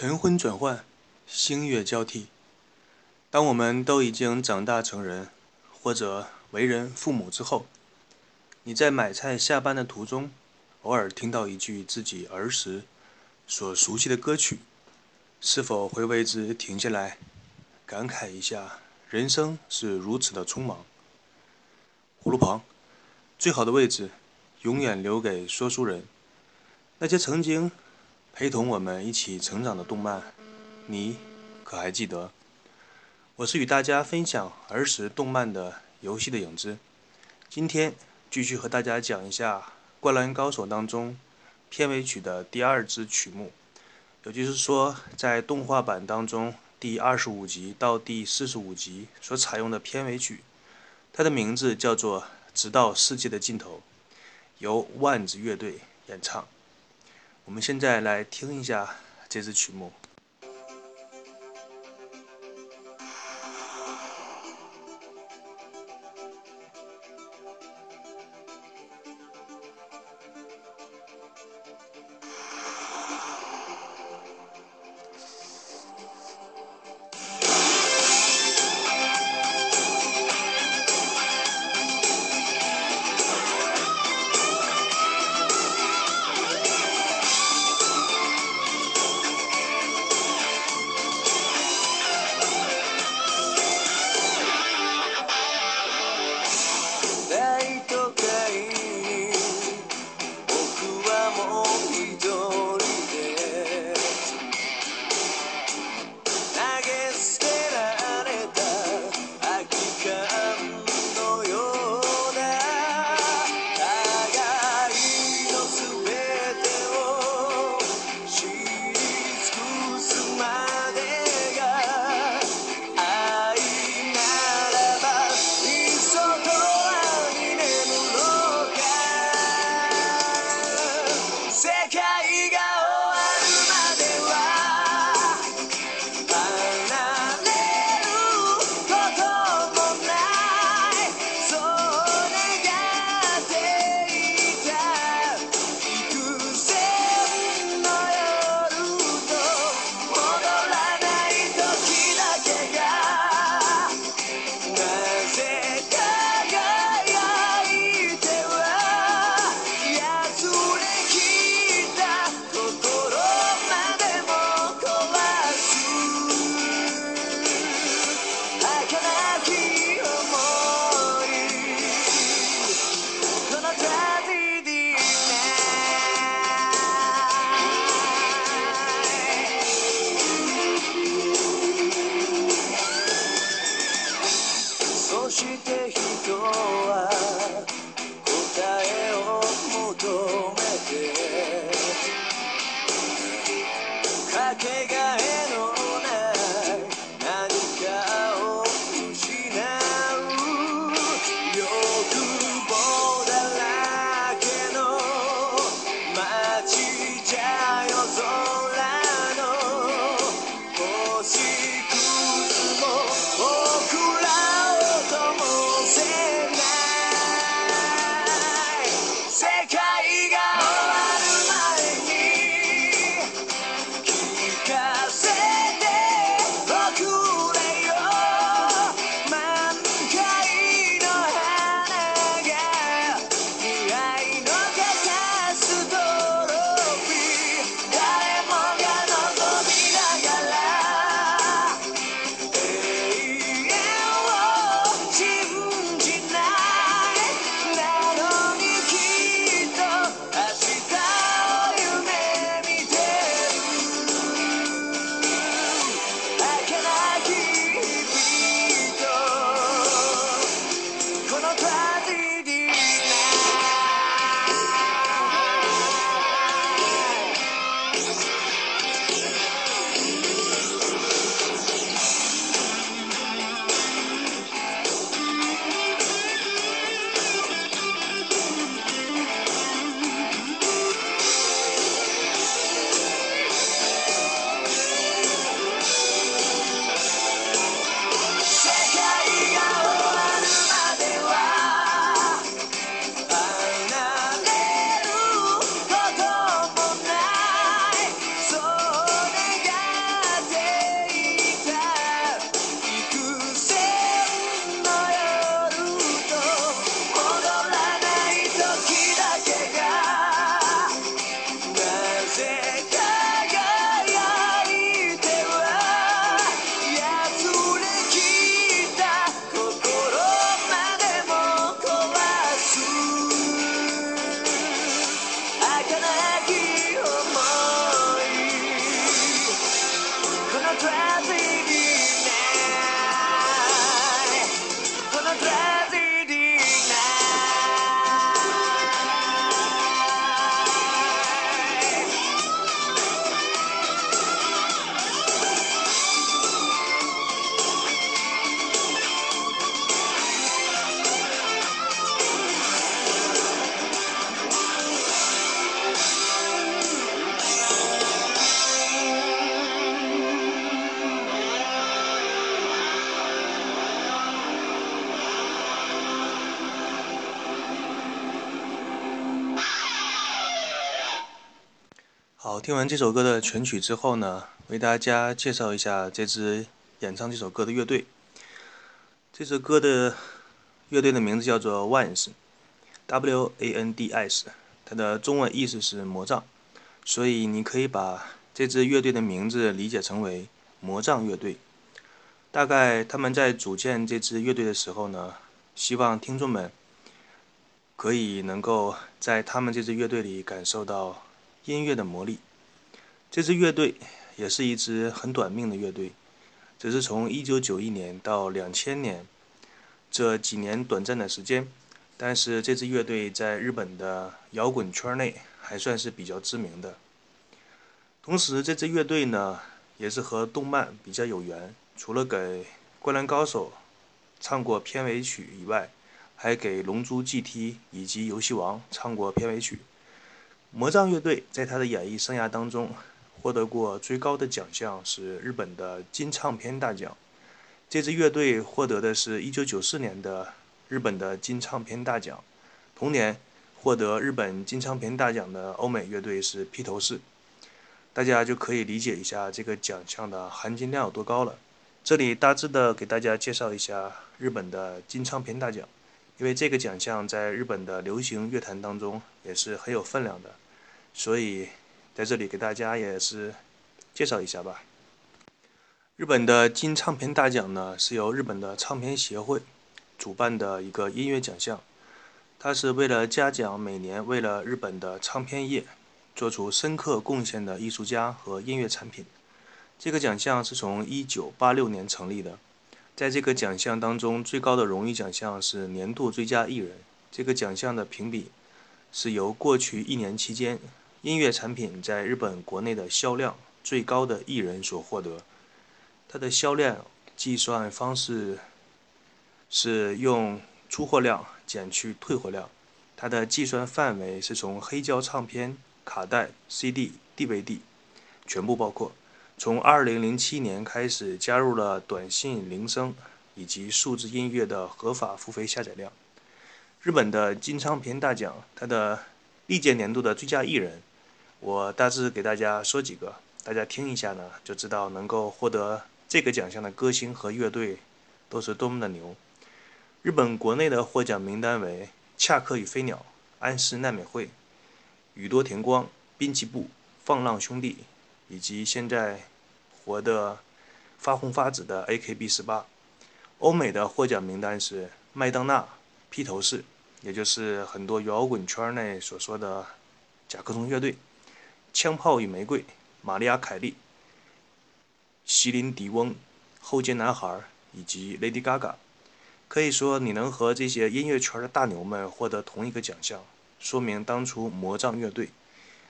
晨昏转换，星月交替。当我们都已经长大成人，或者为人父母之后，你在买菜下班的途中，偶尔听到一句自己儿时所熟悉的歌曲，是否会为之停下来，感慨一下人生是如此的匆忙？葫芦旁，最好的位置，永远留给说书人。那些曾经。陪同我们一起成长的动漫，你可还记得？我是与大家分享儿时动漫的游戏的影子。今天继续和大家讲一下《灌篮高手》当中片尾曲的第二支曲目，也就是说，在动画版当中第二十五集到第四十五集所采用的片尾曲，它的名字叫做《直到世界的尽头》，由万子乐队演唱。我们现在来听一下这支曲目。听完这首歌的全曲之后呢，为大家介绍一下这支演唱这首歌的乐队。这首歌的乐队的名字叫做 Wands，W A N D S，它的中文意思是魔杖，所以你可以把这支乐队的名字理解成为魔杖乐队。大概他们在组建这支乐队的时候呢，希望听众们可以能够在他们这支乐队里感受到音乐的魔力。这支乐队也是一支很短命的乐队，只是从1991年到2000年这几年短暂的时间，但是这支乐队在日本的摇滚圈内还算是比较知名的。同时，这支乐队呢也是和动漫比较有缘。除了给《灌篮高手》唱过片尾曲以外，还给《龙珠 GT》以及《游戏王》唱过片尾曲。魔杖乐队在他的演艺生涯当中获得过最高的奖项是日本的金唱片大奖。这支乐队获得的是一九九四年的日本的金唱片大奖。同年获得日本金唱片大奖的欧美乐队是披头士。大家就可以理解一下这个奖项的含金量有多高了。这里大致的给大家介绍一下日本的金唱片大奖，因为这个奖项在日本的流行乐坛当中也是很有分量的，所以在这里给大家也是介绍一下吧。日本的金唱片大奖呢，是由日本的唱片协会主办的一个音乐奖项，它是为了嘉奖每年为了日本的唱片业做出深刻贡献的艺术家和音乐产品。这个奖项是从1986年成立的，在这个奖项当中，最高的荣誉奖项是年度最佳艺人。这个奖项的评比是由过去一年期间音乐产品在日本国内的销量最高的艺人所获得。它的销量计算方式是用出货量减去退货量，它的计算范围是从黑胶唱片、卡带、CD、DVD 全部包括。从2007年开始，加入了短信铃声以及数字音乐的合法付费下载量。日本的金唱片大奖，它的历届年度的最佳艺人，我大致给大家说几个，大家听一下呢，就知道能够获得这个奖项的歌星和乐队都是多么的牛。日本国内的获奖名单为恰克与飞鸟、安室奈美惠、宇多田光、滨崎步、放浪兄弟。以及现在活得发红发紫的 AKB48，欧美的获奖名单是麦当娜、披头士，也就是很多摇滚圈内所说的甲壳虫乐队，枪炮与玫瑰、玛丽亚·凯莉、席琳·迪翁、后街男孩以及 Lady Gaga。可以说，你能和这些音乐圈的大牛们获得同一个奖项，说明当初魔杖乐队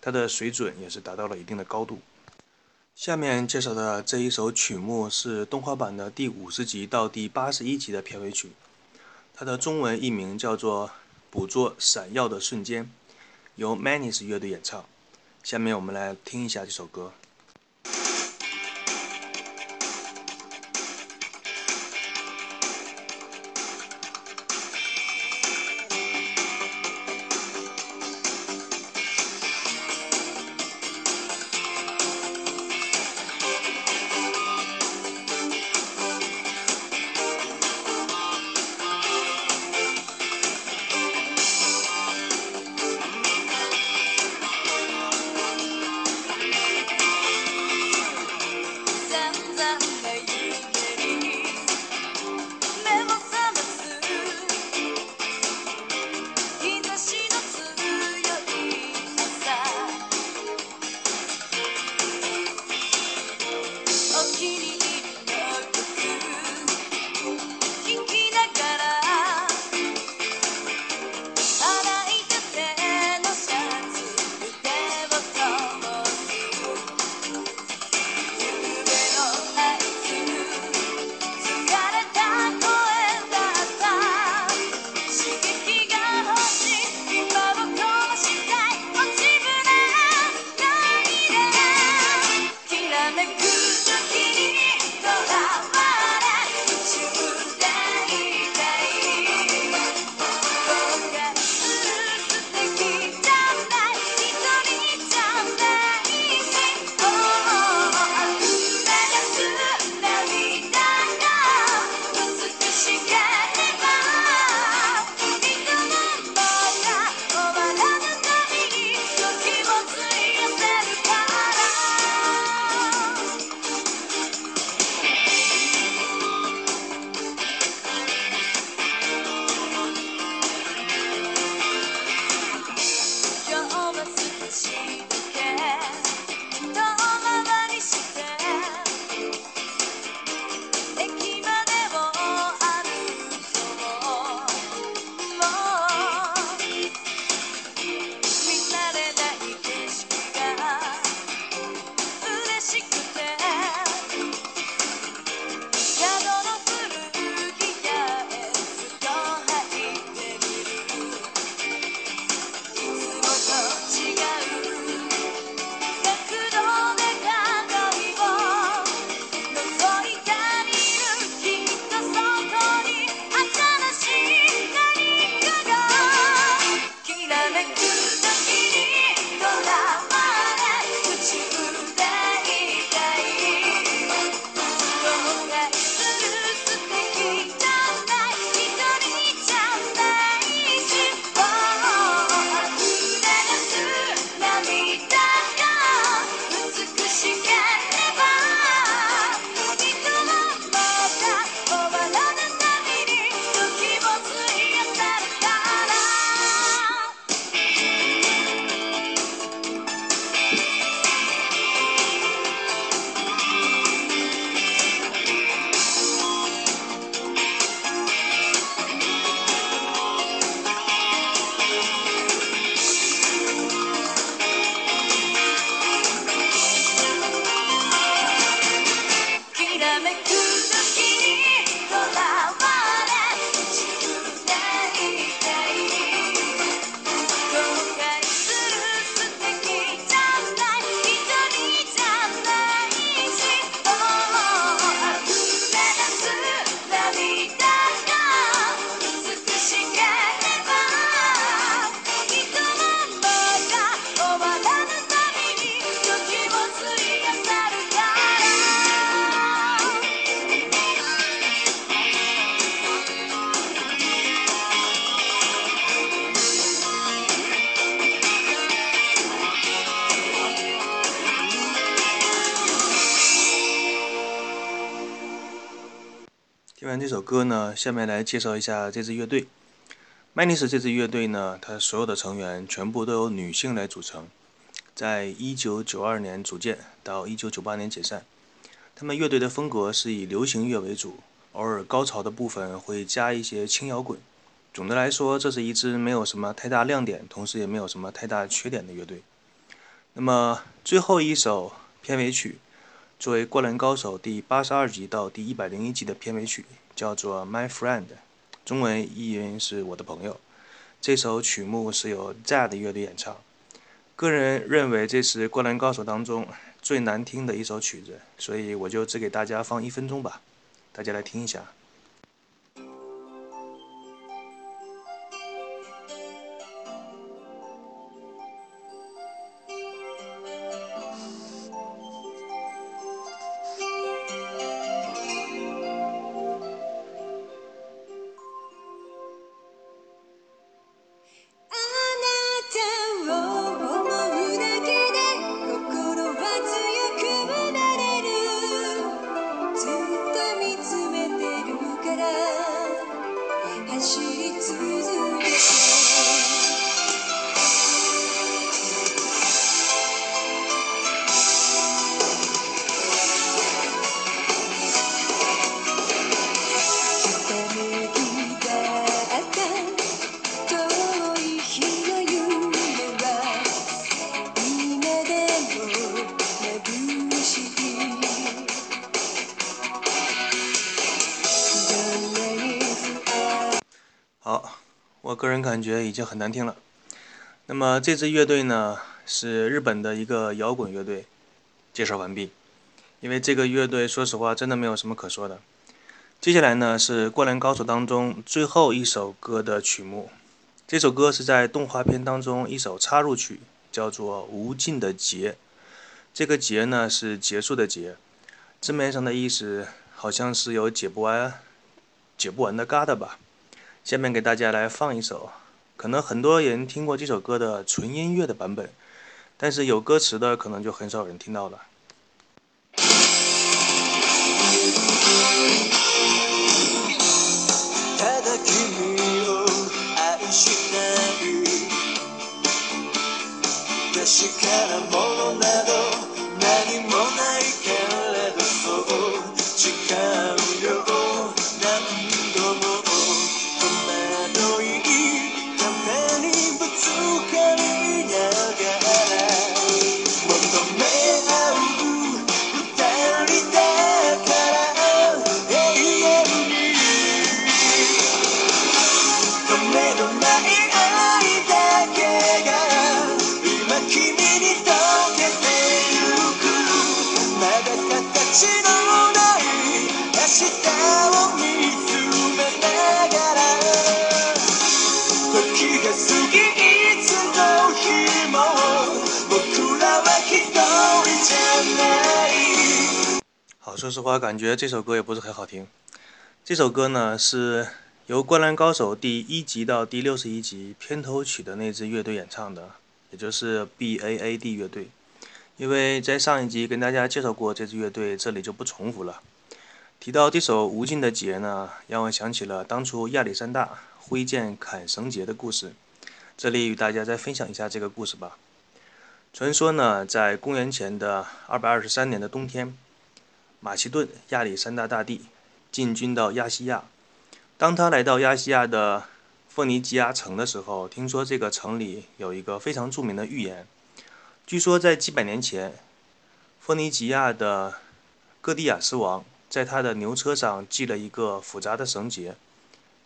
它的水准也是达到了一定的高度。下面介绍的这一首曲目是动画版的第五十集到第八十一集的片尾曲，它的中文译名叫做《捕捉闪耀的瞬间》，由 Manis 乐队演唱。下面我们来听一下这首歌。歌呢，下面来介绍一下这支乐队。麦尼斯这支乐队呢，它所有的成员全部都由女性来组成，在一九九二年组建，到一九九八年解散。他们乐队的风格是以流行乐为主，偶尔高潮的部分会加一些轻摇滚。总的来说，这是一支没有什么太大亮点，同时也没有什么太大缺点的乐队。那么最后一首片尾曲。作为《灌篮高手》第八十二集到第一百零一集的片尾曲，叫做《My Friend》，中文译音是我的朋友。这首曲目是由 Z 乐队演唱。个人认为这是《灌篮高手》当中最难听的一首曲子，所以我就只给大家放一分钟吧，大家来听一下。人感觉已经很难听了。那么这支乐队呢，是日本的一个摇滚乐队。介绍完毕。因为这个乐队，说实话，真的没有什么可说的。接下来呢，是《灌篮高手》当中最后一首歌的曲目。这首歌是在动画片当中一首插入曲，叫做《无尽的劫》。这个“劫”呢，是结束的“劫”，字面上的意思好像是有解不完、解不完的疙瘩吧。下面给大家来放一首，可能很多人听过这首歌的纯音乐的版本，但是有歌词的可能就很少人听到了。说实话，感觉这首歌也不是很好听。这首歌呢，是由《灌篮高手》第一集到第六十一集片头曲的那支乐队演唱的，也就是 B A A D 乐队。因为在上一集跟大家介绍过这支乐队，这里就不重复了。提到这首《无尽的劫》呢，让我想起了当初亚历山大挥剑砍绳结的故事。这里与大家再分享一下这个故事吧。传说呢，在公元前的二百二十三年的冬天，马其顿亚历山大大帝进军到亚细亚。当他来到亚细亚的腓尼基亚城的时候，听说这个城里有一个非常著名的预言。据说在几百年前，腓尼基亚的哥迪亚斯王。在他的牛车上系了一个复杂的绳结，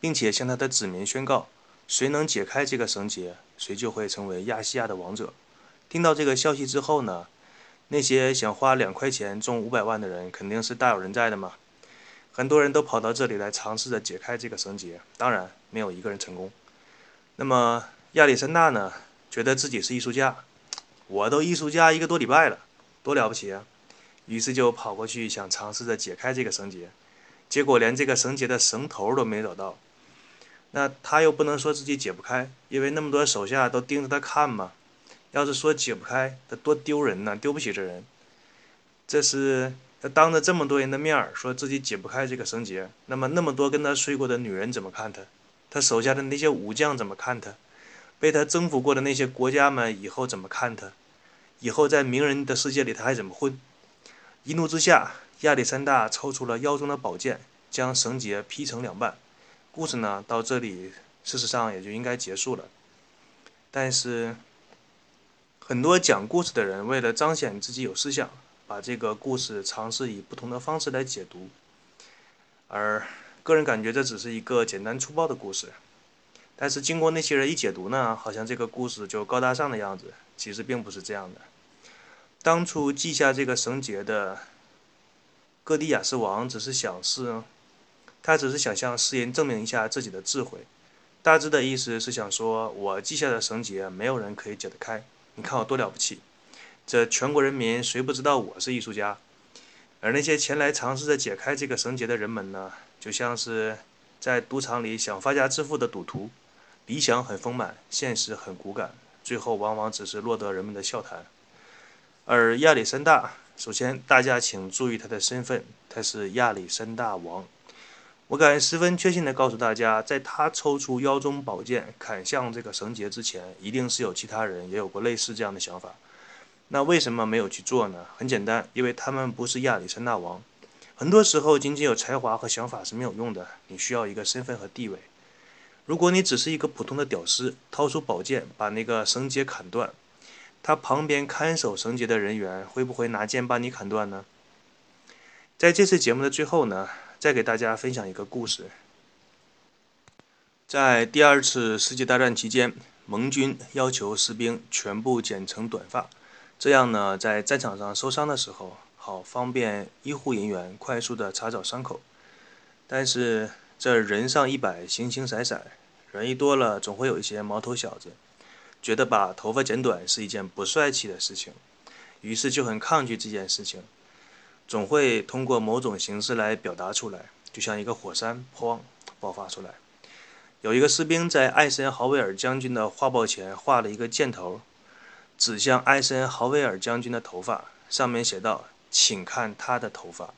并且向他的子民宣告：谁能解开这个绳结，谁就会成为亚细亚的王者。听到这个消息之后呢，那些想花两块钱中五百万的人肯定是大有人在的嘛。很多人都跑到这里来尝试着解开这个绳结，当然没有一个人成功。那么亚历山大呢，觉得自己是艺术家，我都艺术家一个多礼拜了，多了不起啊！于是就跑过去想尝试着解开这个绳结，结果连这个绳结的绳头都没找到。那他又不能说自己解不开，因为那么多手下都盯着他看嘛。要是说解不开，他多丢人呐，丢不起这人。这是他当着这么多人的面儿说自己解不开这个绳结，那么那么多跟他睡过的女人怎么看他？他手下的那些武将怎么看他？被他征服过的那些国家们以后怎么看他？以后在名人的世界里他还怎么混？一怒之下，亚历山大抽出了腰中的宝剑，将绳结劈成两半。故事呢，到这里事实上也就应该结束了。但是，很多讲故事的人为了彰显自己有思想。把这个故事尝试以不同的方式来解读，而个人感觉这只是一个简单粗暴的故事。但是经过那些人一解读呢，好像这个故事就高大上的样子。其实并不是这样的。当初记下这个绳结的哥迪亚斯王只是想是，他只是想向世人证明一下自己的智慧。大致的意思是想说，我记下的绳结没有人可以解得开。你看我多了不起。这全国人民谁不知道我是艺术家？而那些前来尝试着解开这个绳结的人们呢，就像是在赌场里想发家致富的赌徒，理想很丰满，现实很骨感，最后往往只是落得人们的笑谈。而亚历山大，首先大家请注意他的身份，他是亚历山大王。我敢十分确信地告诉大家，在他抽出腰中宝剑砍向这个绳结之前，一定是有其他人也有过类似这样的想法。那为什么没有去做呢？很简单，因为他们不是亚历山大王。很多时候，仅仅有才华和想法是没有用的，你需要一个身份和地位。如果你只是一个普通的屌丝，掏出宝剑把那个绳结砍断，他旁边看守绳结的人员会不会拿剑把你砍断呢？在这次节目的最后呢，再给大家分享一个故事。在第二次世界大战期间，盟军要求士兵全部剪成短发。这样呢，在战场上受伤的时候，好方便医护人员快速的查找伤口。但是这人上一百，形形色色，人一多了，总会有一些毛头小子，觉得把头发剪短是一件不帅气的事情，于是就很抗拒这件事情，总会通过某种形式来表达出来，就像一个火山砰爆发出来。有一个士兵在艾森豪威尔将军的画报前画了一个箭头。指向艾森豪威尔将军的头发，上面写道：“请看他的头发。”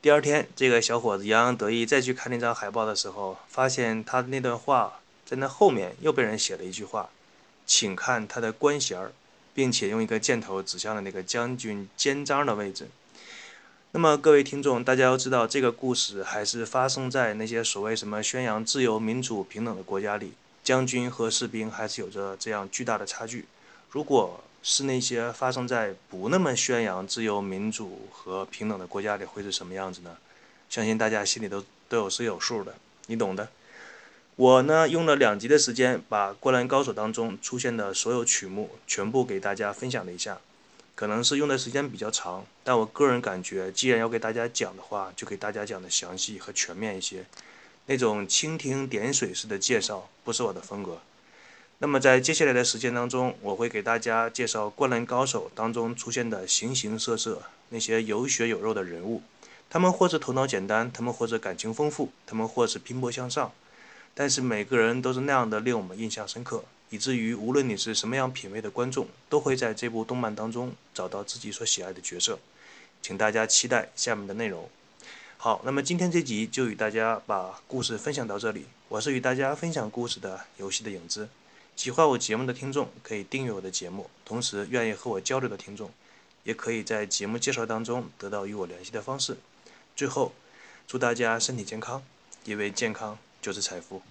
第二天，这个小伙子洋洋得意再去看那张海报的时候，发现他的那段话在那后面又被人写了一句话：“请看他的官衔儿，并且用一个箭头指向了那个将军肩章的位置。”那么，各位听众，大家要知道，这个故事还是发生在那些所谓什么宣扬自由、民主、平等的国家里，将军和士兵还是有着这样巨大的差距。如果是那些发生在不那么宣扬自由、民主和平等的国家里，会是什么样子呢？相信大家心里都都有是有数的，你懂的。我呢，用了两集的时间，把《灌篮高手》当中出现的所有曲目全部给大家分享了一下。可能是用的时间比较长，但我个人感觉，既然要给大家讲的话，就给大家讲的详细和全面一些。那种蜻蜓点水式的介绍，不是我的风格。那么在接下来的时间当中，我会给大家介绍《灌篮高手》当中出现的形形色色那些有血有肉的人物，他们或是头脑简单，他们或者感情丰富，他们或是拼搏向上，但是每个人都是那样的令我们印象深刻，以至于无论你是什么样品味的观众，都会在这部动漫当中找到自己所喜爱的角色。请大家期待下面的内容。好，那么今天这集就与大家把故事分享到这里。我是与大家分享故事的游戏的影子。喜欢我节目的听众可以订阅我的节目，同时愿意和我交流的听众，也可以在节目介绍当中得到与我联系的方式。最后，祝大家身体健康，因为健康就是财富。